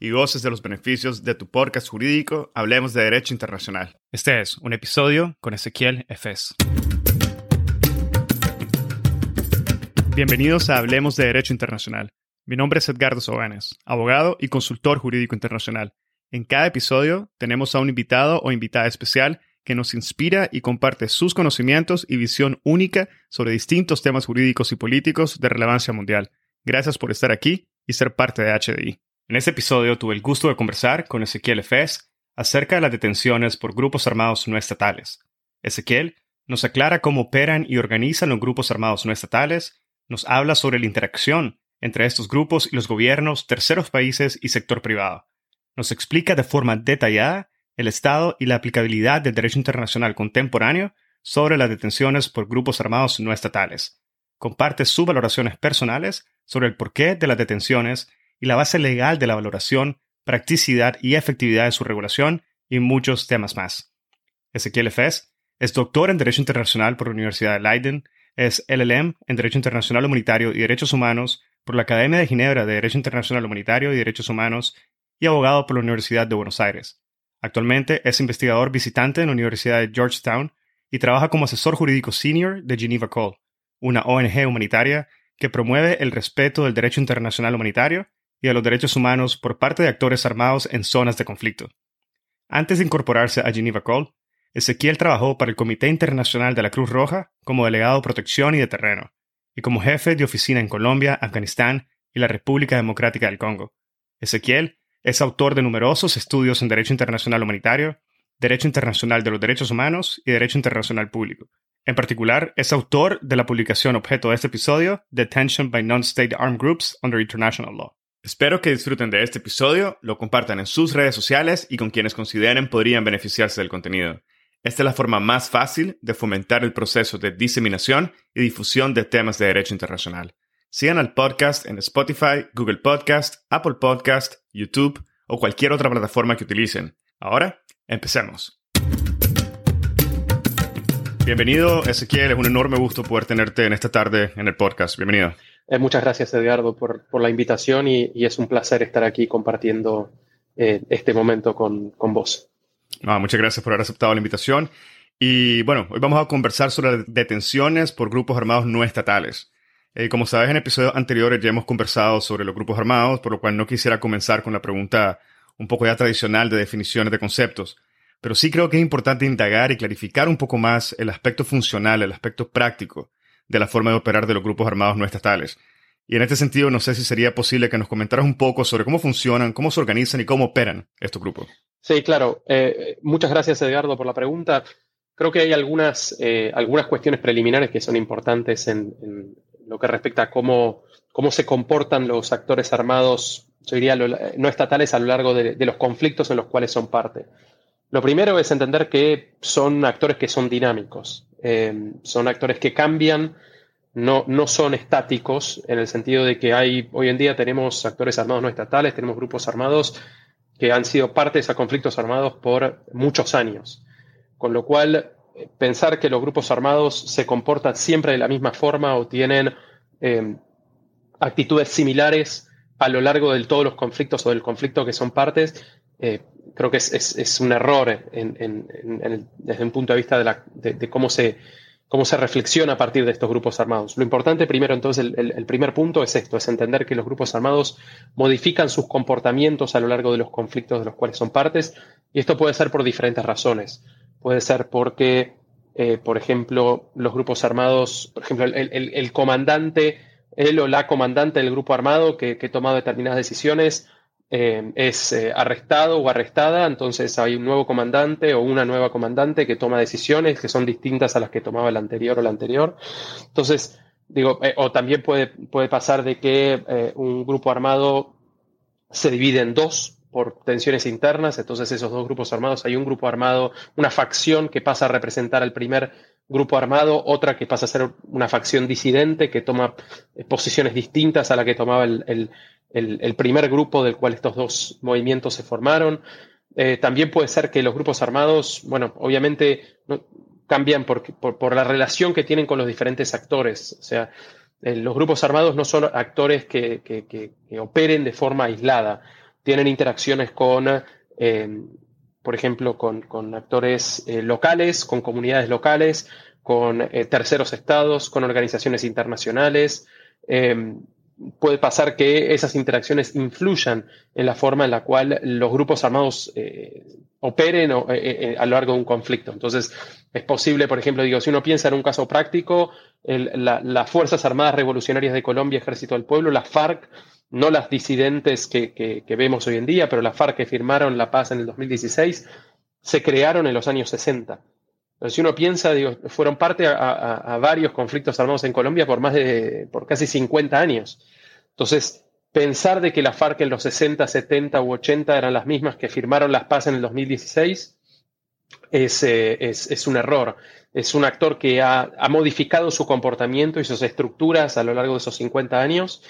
y goces de los beneficios de tu podcast jurídico Hablemos de Derecho Internacional. Este es un episodio con Ezequiel Efes. Bienvenidos a Hablemos de Derecho Internacional. Mi nombre es Edgardo Sobanes, abogado y consultor jurídico internacional. En cada episodio tenemos a un invitado o invitada especial que nos inspira y comparte sus conocimientos y visión única sobre distintos temas jurídicos y políticos de relevancia mundial. Gracias por estar aquí y ser parte de HDI. En este episodio tuve el gusto de conversar con Ezequiel Efes acerca de las detenciones por grupos armados no estatales. Ezequiel nos aclara cómo operan y organizan los grupos armados no estatales, nos habla sobre la interacción entre estos grupos y los gobiernos, terceros países y sector privado. Nos explica de forma detallada el estado y la aplicabilidad del derecho internacional contemporáneo sobre las detenciones por grupos armados no estatales. Comparte sus valoraciones personales sobre el porqué de las detenciones y la base legal de la valoración, practicidad y efectividad de su regulación y muchos temas más. Ezequiel Efes es doctor en Derecho Internacional por la Universidad de Leiden, es LLM en Derecho Internacional Humanitario y Derechos Humanos por la Academia de Ginebra de Derecho Internacional Humanitario y Derechos Humanos y abogado por la Universidad de Buenos Aires. Actualmente es investigador visitante en la Universidad de Georgetown y trabaja como asesor jurídico senior de Geneva Call, una ONG humanitaria que promueve el respeto del derecho internacional humanitario y a los derechos humanos por parte de actores armados en zonas de conflicto. Antes de incorporarse a Geneva Call, Ezequiel trabajó para el Comité Internacional de la Cruz Roja como delegado de protección y de terreno, y como jefe de oficina en Colombia, Afganistán y la República Democrática del Congo. Ezequiel es autor de numerosos estudios en Derecho Internacional Humanitario, Derecho Internacional de los Derechos Humanos y Derecho Internacional Público. En particular, es autor de la publicación objeto de este episodio, Detention by Non-State Armed Groups Under International Law. Espero que disfruten de este episodio, lo compartan en sus redes sociales y con quienes consideren podrían beneficiarse del contenido. Esta es la forma más fácil de fomentar el proceso de diseminación y difusión de temas de derecho internacional. Sigan al podcast en Spotify, Google Podcast, Apple Podcast, YouTube o cualquier otra plataforma que utilicen. Ahora, empecemos. Bienvenido, Ezequiel. Es un enorme gusto poder tenerte en esta tarde en el podcast. Bienvenido. Eh, muchas gracias, Edgardo, por, la invitación y, es un placer estar aquí compartiendo eh, este momento con, vos. muchas gracias por haber aceptado la invitación. Y bueno, hoy vamos a conversar sobre detenciones por grupos armados no estatales. Eh, como sabes, en episodios anteriores ya hemos conversado sobre los grupos armados, por lo cual no quisiera comenzar con la pregunta un poco ya tradicional de definiciones de conceptos. Pero sí creo que es importante indagar y clarificar un poco más el aspecto funcional, el aspecto práctico de la forma de operar de los grupos armados no estatales. Y en este sentido, no sé si sería posible que nos comentaras un poco sobre cómo funcionan, cómo se organizan y cómo operan estos grupos. Sí, claro. Eh, muchas gracias, Edgardo, por la pregunta. Creo que hay algunas, eh, algunas cuestiones preliminares que son importantes en, lo que respecta a cómo, cómo se comportan los actores armados, yo diría, no estatales a lo largo de, los conflictos en los cuales son parte. Lo primero es entender que son actores que son dinámicos. Eh, son actores que cambian, no, no son estáticos, en el sentido de que hay, hoy en día tenemos actores armados no estatales, tenemos grupos armados que han sido partes a conflictos armados por muchos años. Con lo cual, pensar que los grupos armados se comportan siempre de la misma forma o tienen eh, actitudes similares a lo largo de todos los conflictos o del conflicto que son partes, eh, creo que es, un error desde un punto de vista de, cómo, se, cómo se reflexiona a partir de estos grupos armados. Lo importante primero, entonces, el, primer punto es esto, es entender que los grupos armados modifican sus comportamientos a lo largo de los conflictos de los cuales son partes, y esto puede ser por diferentes razones. Puede ser porque por ejemplo, los grupos armados, por ejemplo, el, comandante, él o la comandante del grupo armado que ha tomado determinadas decisiones eh, es eh, arrestado o arrestada, entonces hay un nuevo comandante o una nueva comandante que toma decisiones que son distintas a las que tomaba el anterior o la anterior. Entonces, digo, eh, o también puede, puede pasar de que un grupo armado se divide en dos por tensiones internas, entonces esos dos grupos armados, hay un grupo armado, una facción que pasa a representar al primer grupo armado, otra que pasa a ser una facción disidente que toma posiciones distintas a la que tomaba el, el, primer grupo del cual estos dos movimientos se formaron. Eh, también puede ser que los grupos armados, bueno, obviamente cambian por, por, la relación que tienen con los diferentes actores. O sea, eh, los grupos armados no son actores que, que, operen de forma aislada. Tienen interacciones con, eh, por ejemplo, con, con actores locales, con comunidades locales, con terceros estados, con organizaciones internacionales puede pasar que esas interacciones influyan en la forma en la cual los grupos armados eh, operen eh, eh, a lo largo de un conflicto. Entonces, es posible, por ejemplo, digo, si uno piensa en un caso práctico, las Fuerzas Armadas Revolucionarias de Colombia, Ejército del Pueblo, las FARC, no las disidentes que, vemos hoy en día, pero las FARC que firmaron la paz en el 2016, se crearon en los años 60. Si uno piensa, fueron parte a, varios conflictos armados en Colombia por más de, por casi 50 años. Entonces, pensar de que la FARC en los 60, 70 u 80 eran las mismas que firmaron las paz en el 2016 es, eh, es, es un error. Es un actor que ha, ha, modificado su comportamiento y sus estructuras a lo largo de esos 50 años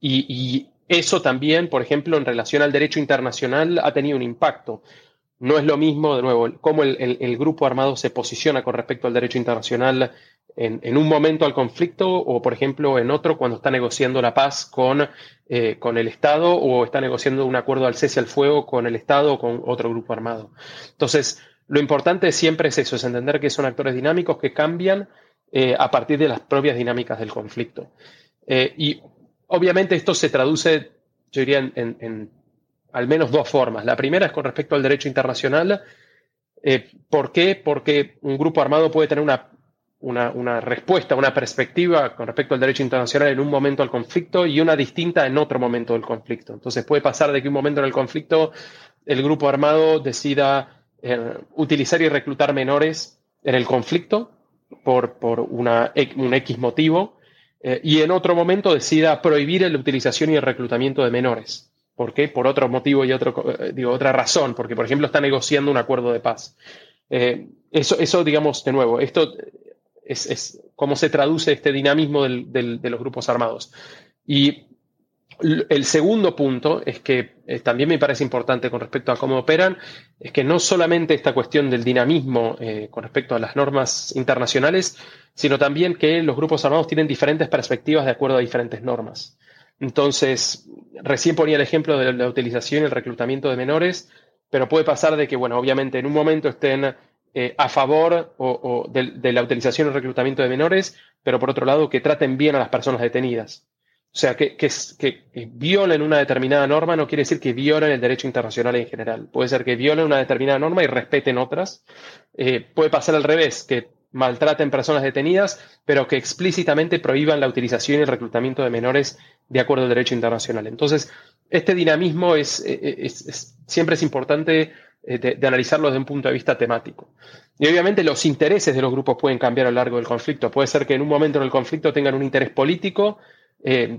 y eso también, por ejemplo, en relación al derecho internacional, ha tenido un impacto. No es lo mismo, de nuevo, cómo el, grupo armado se posiciona con respecto al derecho internacional en, un momento al conflicto o, por ejemplo, en otro cuando está negociando la paz con, eh, con el Estado o está negociando un acuerdo al cese al fuego con el Estado o con otro grupo armado. Entonces, lo importante siempre es eso, es entender que son actores dinámicos que cambian eh, a partir de las propias dinámicas del conflicto. Eh, y obviamente esto se traduce, yo diría, en al menos dos formas. La primera es con respecto al derecho internacional. Eh, ¿Por qué? Porque un grupo armado puede tener una, una, respuesta, una perspectiva con respecto al derecho internacional en un momento del conflicto y una distinta en otro momento del conflicto. Entonces puede pasar de que un momento en el conflicto el grupo armado decida eh, utilizar y reclutar menores en el conflicto por, por una, un X motivo eh, y en otro momento decida prohibir la utilización y el reclutamiento de menores. ¿Por qué? Por otro motivo y otro, eh, digo, otra razón, porque por ejemplo está negociando un acuerdo de paz. Eh, eso, eso, digamos, de nuevo, esto es, es cómo se traduce este dinamismo de los grupos armados. Y el segundo punto es que eh, también me parece importante con respecto a cómo operan, es que no solamente esta cuestión del dinamismo con respecto a las normas internacionales, sino también que los grupos armados tienen diferentes perspectivas de acuerdo a diferentes normas. Entonces, recién ponía el ejemplo de la utilización y el reclutamiento de menores, pero puede pasar de que, bueno, obviamente en un momento estén eh, a favor o, de, la utilización y el reclutamiento de menores, pero por otro lado que traten bien a las personas detenidas. O sea, que, violen una determinada norma no quiere decir que violen el derecho internacional en general. Puede ser que violen una determinada norma y respeten otras. Eh, puede pasar al revés, que maltraten personas detenidas, pero que explícitamente prohíban la utilización y el reclutamiento de menores de acuerdo al derecho internacional. Entonces, este dinamismo eh, eh, siempre es importante eh, de, analizarlo desde un punto de vista temático. Y obviamente los intereses de los grupos pueden cambiar a lo largo del conflicto. Puede ser que en un momento del conflicto tengan un interés político,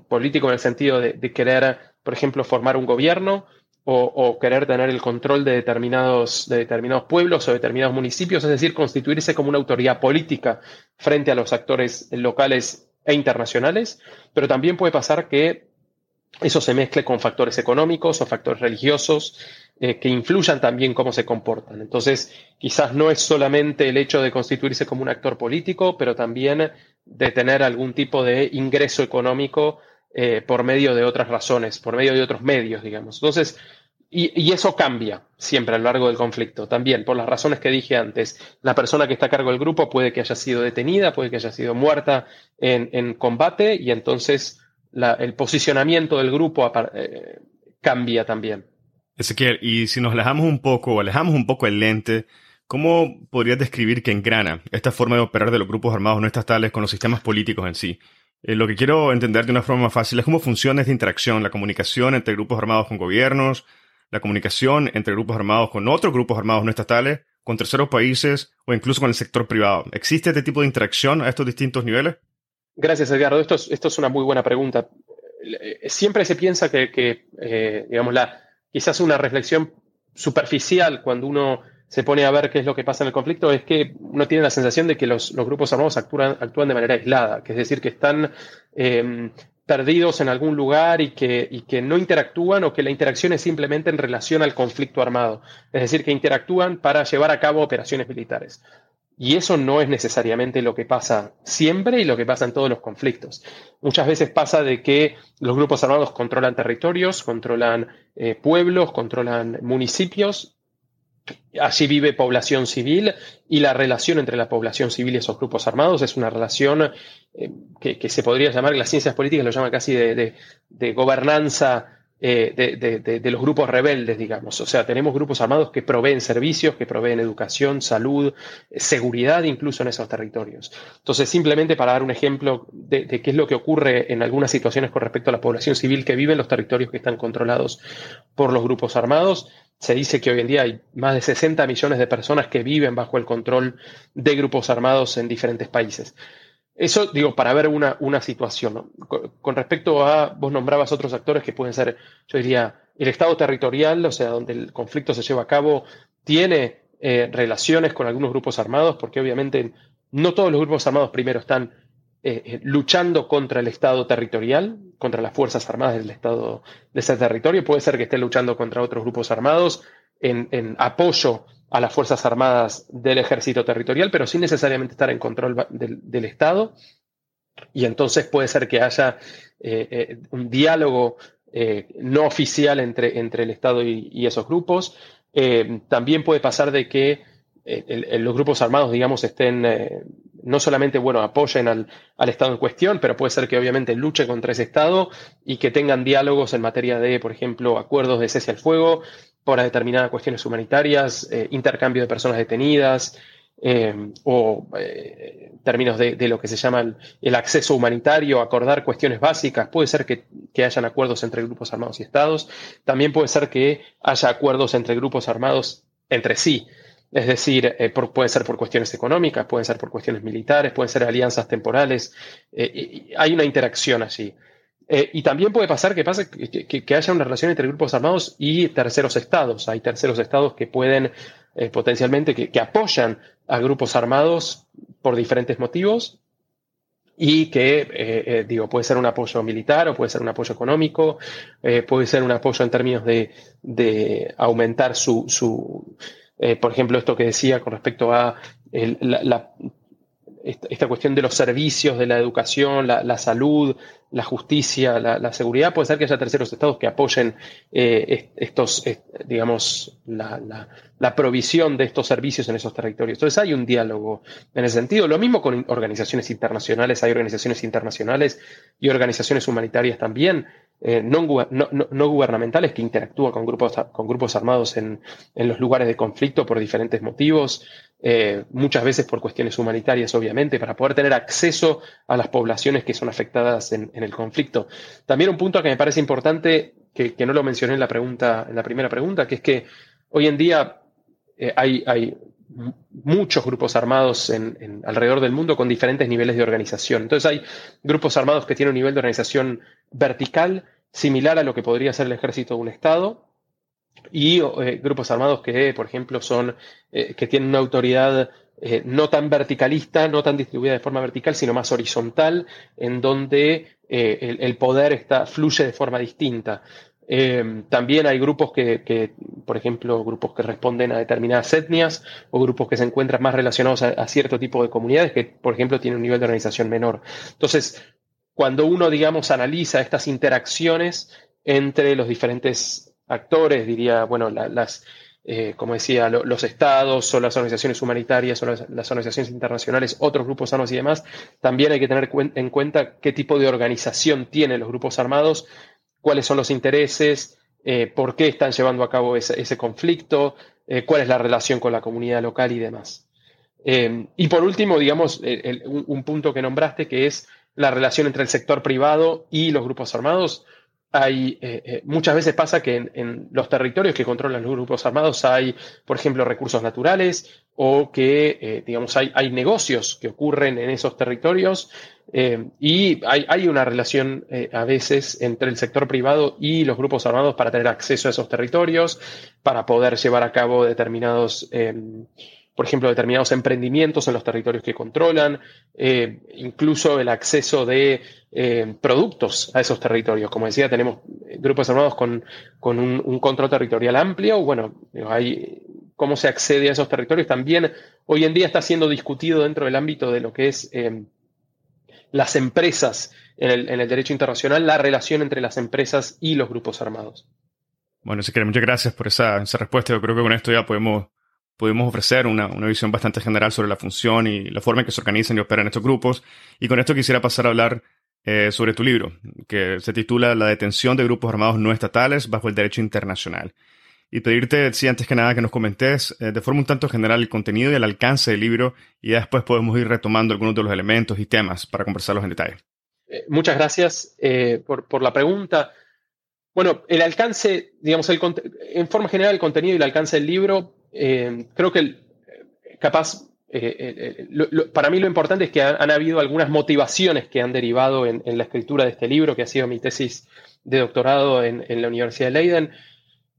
político en el sentido de, querer, por ejemplo, formar un gobierno, o, querer tener el control de determinados, de determinados pueblos o determinados municipios, es decir, constituirse como una autoridad política frente a los actores locales e internacionales, pero también puede pasar que eso se mezcle con factores económicos o factores religiosos eh, que influyan también cómo se comportan. Entonces, quizás no es solamente el hecho de constituirse como un actor político, pero también de tener algún tipo de ingreso económico eh, por medio de otras razones, por medio de otros medios, digamos. Entonces, y, eso cambia siempre a lo largo del conflicto, también por las razones que dije antes. La persona que está a cargo del grupo puede que haya sido detenida, puede que haya sido muerta en, combate y entonces el posicionamiento del grupo eh, cambia también. Ezequiel, y si nos alejamos un poco, alejamos un poco el lente ¿Cómo podrías describir que engrana esta forma de operar de los grupos armados no estatales con los sistemas políticos en sí? Eh, lo que quiero entender de una forma más fácil es cómo funciona esta interacción, la comunicación entre grupos armados con gobiernos, la comunicación entre grupos armados con otros grupos armados no estatales, con terceros países o incluso con el sector privado. ¿Existe este tipo de interacción a estos distintos niveles? Gracias, Edgardo. Esto es, una muy buena pregunta. Eh, siempre se piensa que, eh, digamos, quizás una reflexión superficial cuando uno se pone a ver qué es lo que pasa en el conflicto, es que uno tiene la sensación de que los, grupos armados actúan, de manera aislada, que es decir, que están em, perdidos en algún lugar y que, no interactúan o que la interacción es simplemente en relación al conflicto armado. Es decir, que interactúan para llevar a cabo operaciones militares. Y eso no es necesariamente lo que pasa siempre y lo que pasa en todos los conflictos. Muchas veces pasa de que los grupos armados controlan territorios, controlan eh, pueblos, controlan municipios Allí vive población civil y la relación entre la población civil y esos grupos armados es una relación eh, que, se podría llamar, las ciencias políticas lo llaman casi de, gobernanza eh, de, los grupos rebeldes, digamos. O sea, tenemos grupos armados que proveen servicios, que proveen educación, salud, seguridad incluso en esos territorios. Entonces, simplemente para dar un ejemplo de, qué es lo que ocurre en algunas situaciones con respecto a la población civil que vive en los territorios que están controlados por los grupos armados, se dice que hoy en día hay más de 60 millones de personas que viven bajo el control de grupos armados en diferentes países. Eso, digo, para ver una, una situación. Con, respecto a, vos nombrabas otros actores que pueden ser, yo diría, el Estado territorial, o sea, donde el conflicto se lleva a cabo, tiene eh, relaciones con algunos grupos armados, porque obviamente no todos los grupos armados primero están eh, eh, luchando contra el Estado territorial, contra las Fuerzas Armadas del Estado de ese territorio. Puede ser que esté luchando contra otros grupos armados en, apoyo a las Fuerzas Armadas del Ejército Territorial, pero sin necesariamente estar en control del, Estado. Y entonces puede ser que haya eh, un diálogo no oficial entre, entre el Estado y, esos grupos. también puede pasar de que los grupos armados, digamos, estén no solamente, bueno, apoyen al, Estado en cuestión, pero puede ser que obviamente luche contra ese Estado y que tengan diálogos en materia de, por ejemplo, acuerdos de cese al fuego para determinadas cuestiones humanitarias, eh, intercambio de personas detenidas eh, o eh, términos de, lo que se llama el, acceso humanitario, acordar cuestiones básicas. Puede ser que, que hayan acuerdos entre grupos armados y estados. También puede ser que haya acuerdos entre grupos armados entre sí. Es decir, eh, puede ser por cuestiones económicas, pueden ser por cuestiones militares, pueden ser alianzas temporales. Eh, hay una interacción allí. Eh, y también puede pasar que, pase que, haya una relación entre grupos armados y terceros estados. Hay terceros estados que pueden potencialmente, que, apoyan a grupos armados por diferentes motivos y que, digo, puede ser un apoyo militar o puede ser un apoyo económico, puede ser un apoyo en términos de, aumentar su, eh, por ejemplo, esto que decía con respecto a esta, cuestión de los servicios, de la educación, la, salud, la justicia, la, seguridad, puede ser que haya terceros estados que apoyen eh, estos, digamos, la, provisión de estos servicios en esos territorios. Entonces hay un diálogo en ese sentido. Lo mismo con organizaciones internacionales, hay organizaciones internacionales y organizaciones humanitarias también eh, no, gubernamentales que interactúan con grupos, con grupos armados en, los lugares de conflicto por diferentes motivos, eh, muchas veces por cuestiones humanitarias, obviamente, para poder tener acceso a las poblaciones que son afectadas en, el conflicto. También un punto que me parece importante, que, no lo mencioné en la, pregunta, en la primera pregunta, que es que hoy en día eh, hay, hay muchos grupos armados alrededor del mundo con diferentes niveles de organización. Entonces hay grupos armados que tienen un nivel de organización vertical similar a lo que podría ser el ejército de un Estado y eh, grupos armados que, por ejemplo, son eh, que tienen una autoridad eh, no tan verticalista, no tan distribuida de forma vertical, sino más horizontal, en donde el, poder fluye de forma distinta. Eh, también hay grupos que, por ejemplo, grupos que responden a determinadas etnias o grupos que se encuentran más relacionados a, cierto tipo de comunidades que, por ejemplo, tienen un nivel de organización menor. Entonces, cuando uno, digamos, analiza estas interacciones entre los diferentes actores, diría, bueno, las, eh, como decía, los estados o las organizaciones humanitarias o las, organizaciones internacionales, otros grupos armados y demás, también hay que tener en cuenta qué tipo de organización tienen los grupos armados cuáles son los intereses, eh, por qué están llevando a cabo ese, conflicto, cuál es la relación con la comunidad local y demás. y por último, digamos, un, punto que nombraste, que es la relación entre el sector privado y los grupos armados hay, eh, eh, muchas veces pasa que en, los territorios que controlan los grupos armados hay, por ejemplo, recursos naturales o que, eh, digamos, hay, hay, negocios que ocurren en esos territorios y hay, hay, una relación a veces entre el sector privado y los grupos armados para tener acceso a esos territorios, para poder llevar a cabo determinados por ejemplo, determinados emprendimientos en los territorios que controlan, eh, incluso el acceso de eh, productos a esos territorios. Como decía, tenemos grupos armados con, un, control territorial amplio. Bueno, hay cómo se accede a esos territorios también hoy en día está siendo discutido dentro del ámbito de lo que es eh, las empresas en el, derecho internacional, la relación entre las empresas y los grupos armados. Bueno, si muchas gracias por esa, respuesta. Yo creo que con esto ya podemos pudimos ofrecer una, visión bastante general sobre la función y la forma en que se organizan y operan estos grupos. Y con esto quisiera pasar a hablar eh, sobre tu libro, que se titula La detención de grupos armados no estatales bajo el derecho internacional. Y pedirte, sí, antes que nada, que nos comentes eh, de forma un tanto general el contenido y el alcance del libro, y después podemos ir retomando algunos de los elementos y temas para conversarlos en detalle. Eh, muchas gracias por, por, la pregunta. Bueno, el alcance, digamos, el, en forma general, el contenido y el alcance del libro eh, creo que eh, capaz, eh, para mí lo importante es que han, habido algunas motivaciones que han derivado en, la escritura de este libro, que ha sido mi tesis de doctorado en, la Universidad de Leiden.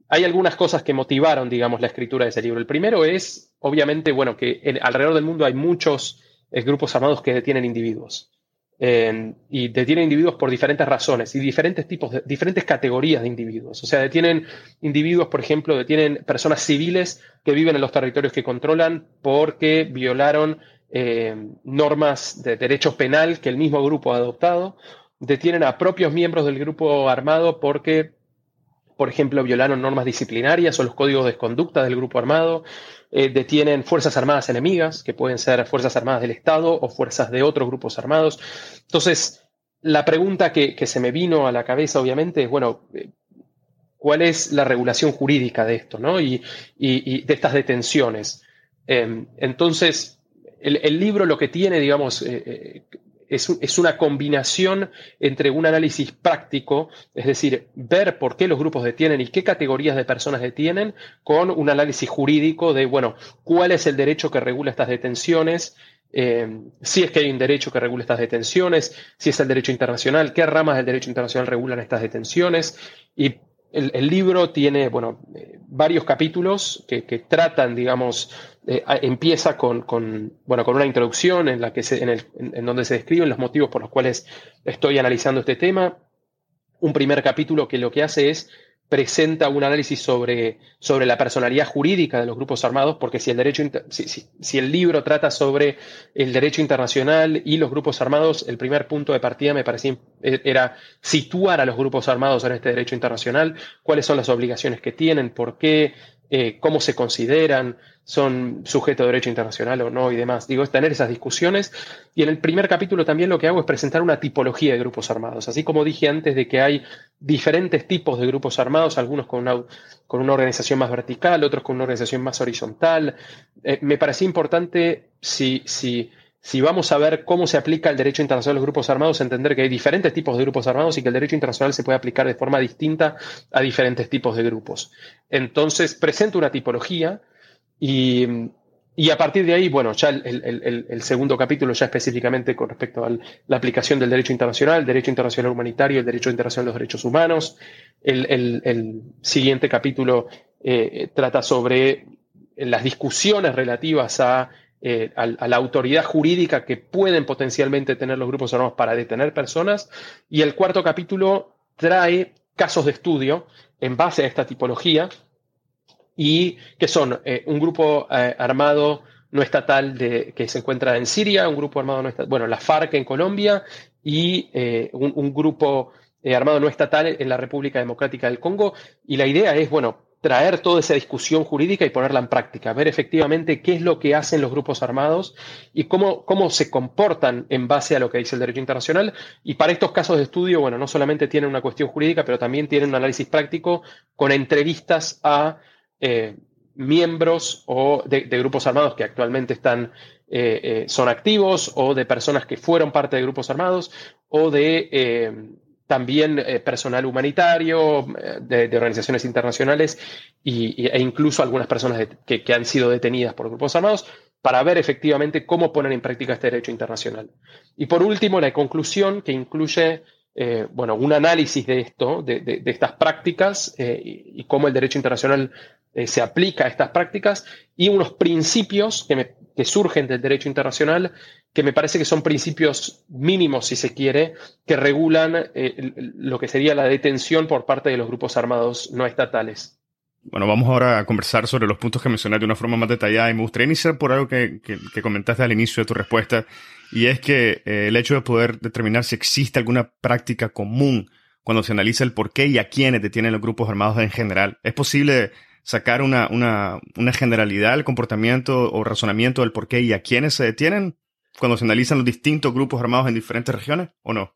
Hay algunas cosas que motivaron, digamos, la escritura de ese libro. El primero es, obviamente, bueno, que alrededor del mundo hay muchos grupos armados que detienen individuos y detienen individuos por diferentes razones y diferentes tipos, de, diferentes categorías de individuos. O sea, detienen individuos, por ejemplo, detienen personas civiles que viven en los territorios que controlan porque violaron eh, normas de derecho penal que el mismo grupo ha adoptado. Detienen a propios miembros del grupo armado porque por ejemplo, violaron normas disciplinarias o los códigos de conducta del grupo armado, eh, detienen fuerzas armadas enemigas, que pueden ser fuerzas armadas del Estado o fuerzas de otros grupos armados. Entonces, la pregunta que, se me vino a la cabeza, obviamente, es, bueno, eh, ¿cuál es la regulación jurídica de esto, ¿no? y, de estas detenciones? Em, entonces, el, libro lo que tiene, digamos, eh, es, una combinación entre un análisis práctico, es decir, ver por qué los grupos detienen y qué categorías de personas detienen, con un análisis jurídico de, bueno, cuál es el derecho que regula estas detenciones, eh, si es que hay un derecho que regula estas detenciones, si es el derecho internacional, qué ramas del derecho internacional regulan estas detenciones y el, libro tiene, bueno, eh, varios capítulos que, tratan, digamos, eh, empieza con, bueno, con una introducción en, la que se, en, donde se describen los motivos por los cuales estoy analizando este tema. Un primer capítulo que lo que hace es presenta un análisis sobre, sobre la personalidad jurídica de los grupos armados, porque si el, derecho, si, el libro trata sobre el derecho internacional y los grupos armados, el primer punto de partida me parecía e, era situar a los grupos armados en este derecho internacional, cuáles son las obligaciones que tienen, por qué, eh, cómo se consideran, son sujetos de derecho internacional o no y demás. Digo, es tener esas discusiones. Y en el primer capítulo también lo que hago es presentar una tipología de grupos armados. Así como dije antes de que hay diferentes tipos de grupos armados, algunos con una, con una organización más vertical, otros con una organización más horizontal. Eh, me parecía importante si, si si vamos a ver cómo se aplica el derecho internacional a los grupos armados, entender que hay diferentes tipos de grupos armados y que el derecho internacional se puede aplicar de forma distinta a diferentes tipos de grupos. Entonces, presento una tipología y, a partir de ahí, bueno, ya el, segundo capítulo ya específicamente con respecto a la aplicación del derecho internacional, el derecho internacional humanitario, el derecho internacional de los derechos humanos. El, siguiente capítulo eh, trata sobre las discusiones relativas a eh, a, la autoridad jurídica que pueden potencialmente tener los grupos armados para detener personas. Y el cuarto capítulo trae casos de estudio en base a esta tipología y que son eh, un grupo eh, armado no estatal de, que se encuentra en Siria, un grupo armado no estatal, bueno, la FARC en Colombia y un, un, grupo armado no estatal en la República Democrática del Congo. Y la idea es, bueno, traer toda esa discusión jurídica y ponerla en práctica, ver efectivamente qué es lo que hacen los grupos armados y cómo, cómo se comportan en base a lo que dice el derecho internacional. Y para estos casos de estudio, bueno, no solamente tienen una cuestión jurídica, pero también tienen un análisis práctico con entrevistas a, eh, miembros o de, grupos armados que actualmente están, son activos o de personas que fueron parte de grupos armados o de también personal humanitario de, organizaciones internacionales e incluso algunas personas que, que, han sido detenidas por grupos armados para ver efectivamente cómo ponen en práctica este derecho internacional. Y por último, la conclusión que incluye eh, bueno, un análisis de esto, de, estas prácticas eh, y, cómo el derecho internacional eh, se aplica a estas prácticas y unos principios que, que, surgen del derecho internacional que me parece que son principios mínimos, si se quiere, que regulan lo que sería la detención por parte de los grupos armados no estatales. Bueno, vamos ahora a conversar sobre los puntos que mencioné de una forma más detallada y me gustaría iniciar por algo que, comentaste al inicio de tu respuesta y es que eh, el hecho de poder determinar si existe alguna práctica común cuando se analiza el por qué y a quiénes detienen los grupos armados en general. ¿Es posible sacar una, una, una generalidad del comportamiento o razonamiento del por qué y a quiénes se detienen cuando se analizan los distintos grupos armados en diferentes regiones o no?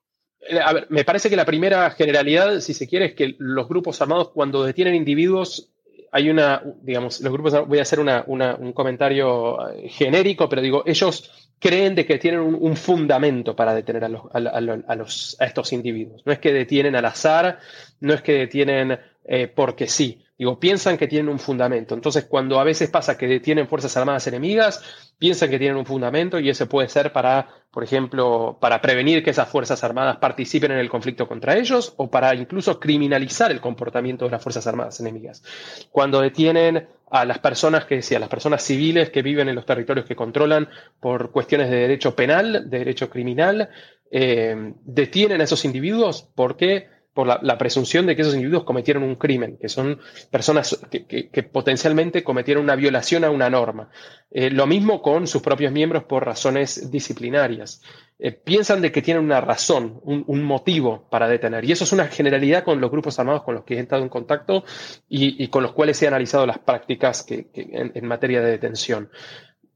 Eh, a ver, me parece que la primera generalidad, si se quiere, es que los grupos armados cuando detienen individuos hay una, digamos, los grupos, voy a hacer un comentario eh, genérico, pero digo, ellos creen de que tienen un, fundamento para detener a, los, a, los, a, estos individuos. No es que detienen al azar, no es que detienen eh, porque sí. Digo, piensan que tienen un fundamento. Entonces, cuando a veces pasa que detienen fuerzas armadas enemigas, piensan que tienen un fundamento y ese puede ser para, por ejemplo, para prevenir que esas fuerzas armadas participen en el conflicto contra ellos o para incluso criminalizar el comportamiento de las fuerzas armadas enemigas. Cuando detienen a las personas que, sí, a las personas civiles que viven en los territorios que controlan por cuestiones de derecho penal, de derecho criminal, eh, detienen a esos individuos porque por la, presunción de que esos individuos cometieron un crimen, que son personas que, potencialmente cometieron una violación a una norma. Eh, lo mismo con sus propios miembros por razones disciplinarias. Eh, piensan de que tienen una razón, un, motivo para detener. Y eso es una generalidad con los grupos armados con los que he estado en contacto y, con los cuales he analizado las prácticas en, materia de detención.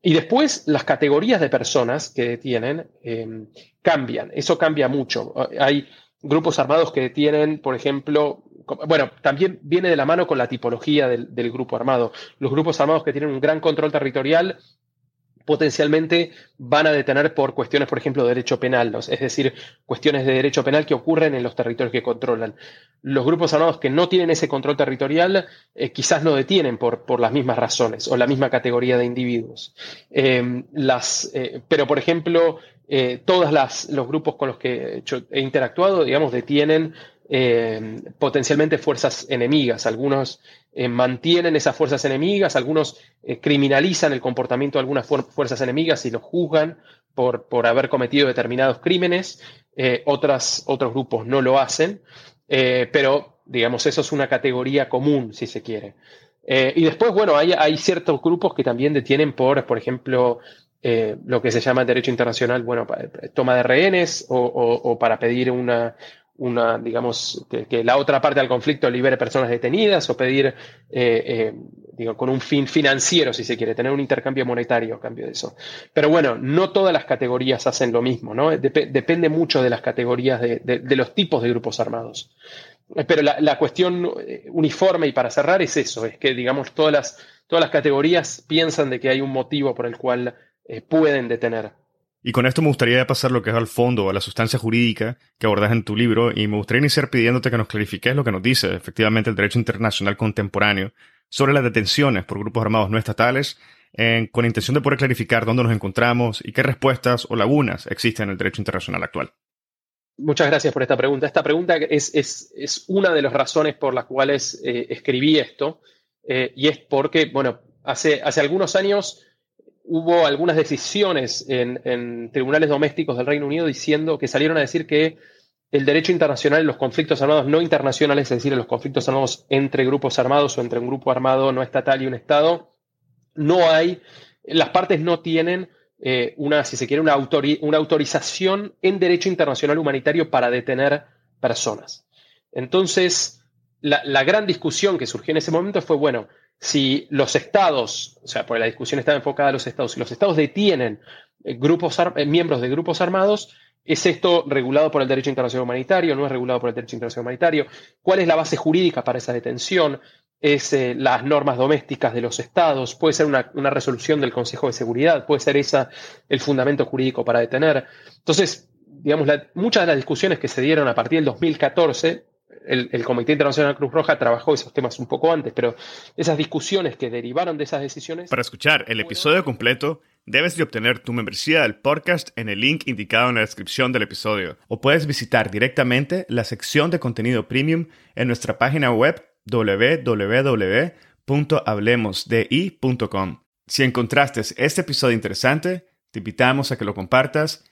Y después las categorías de personas que detienen eh, cambian. Eso cambia mucho. Hay grupos armados que tienen, por ejemplo, bueno, también viene de la mano con la tipología del, grupo armado. Los grupos armados que tienen un gran control territorial potencialmente van a detener por cuestiones, por ejemplo, de derecho penal, es decir, cuestiones de derecho penal que ocurren en los territorios que controlan. Los grupos armados que no tienen ese control territorial eh, quizás no detienen por, por, las mismas razones o la misma categoría de individuos. Eh, las, eh, pero, por ejemplo, eh, todos los grupos con los que he interactuado, digamos, detienen eh, potencialmente fuerzas enemigas. Algunos eh, mantienen esas fuerzas enemigas, algunos criminalizan el comportamiento de algunas fuerzas enemigas y los juzgan por, por haber cometido determinados crímenes. otras, otros grupos no lo hacen, pero, digamos, eso es una categoría común, si se quiere. y después, bueno, hay, ciertos grupos que también detienen por, por ejemplo, eh, lo que se llama derecho internacional, bueno, eh, toma de rehenes o, para pedir una, una digamos, que, la otra parte del conflicto libere personas detenidas o pedir, eh, digo, con un fin financiero, si se quiere, tener un intercambio monetario a cambio de eso. Pero bueno, no todas las categorías hacen lo mismo, ¿no? depende mucho de las categorías de, los tipos de grupos armados. Pero la, la, cuestión uniforme y para cerrar es eso, es que, digamos, todas las, todas las categorías piensan de que hay un motivo por el cual eh, pueden detener. Y con esto me gustaría pasar lo que es al fondo, a la sustancia jurídica que abordas en tu libro, y me gustaría iniciar pidiéndote que nos clarifiques lo que nos dice efectivamente el derecho internacional contemporáneo sobre las detenciones por grupos armados no estatales, con intención de poder clarificar dónde nos encontramos y qué respuestas o lagunas existen en el derecho internacional actual. Muchas gracias por esta pregunta. Esta pregunta es, es, una de las razones por las cuales eh, escribí esto, eh, y es porque, bueno, hace, hace algunos años hubo algunas decisiones en, tribunales domésticos del Reino Unido diciendo que salieron a decir que el derecho internacional en los conflictos armados no internacionales, es decir, en los conflictos armados entre grupos armados o entre un grupo armado no estatal y un Estado, no hay, las partes no tienen eh, una, si se quiere, una, autorización en derecho internacional humanitario para detener personas. Entonces, la, la gran discusión que surgió en ese momento fue, bueno, si los estados, o sea, porque la discusión está enfocada a los estados, si los estados detienen eh, grupos eh, miembros de grupos armados, ¿es esto regulado por el derecho internacional humanitario? ¿No es regulado por el derecho internacional humanitario? ¿Cuál es la base jurídica para esa detención? es eh, las normas domésticas de los estados, puede ser una, resolución del Consejo de Seguridad, puede ser esa el fundamento jurídico para detener. Entonces, digamos, muchas de las discusiones que se dieron a partir del 2014, el, Comité Internacional Cruz Roja trabajó esos temas un poco antes, pero esas discusiones que derivaron de esas decisiones... Para escuchar el episodio completo, debes de obtener tu membresía del podcast en el link indicado en la descripción del episodio, o puedes visitar directamente la sección de contenido premium en nuestra página web www.hablemosdi.com. Si encontraste este episodio interesante, te invitamos a que lo compartas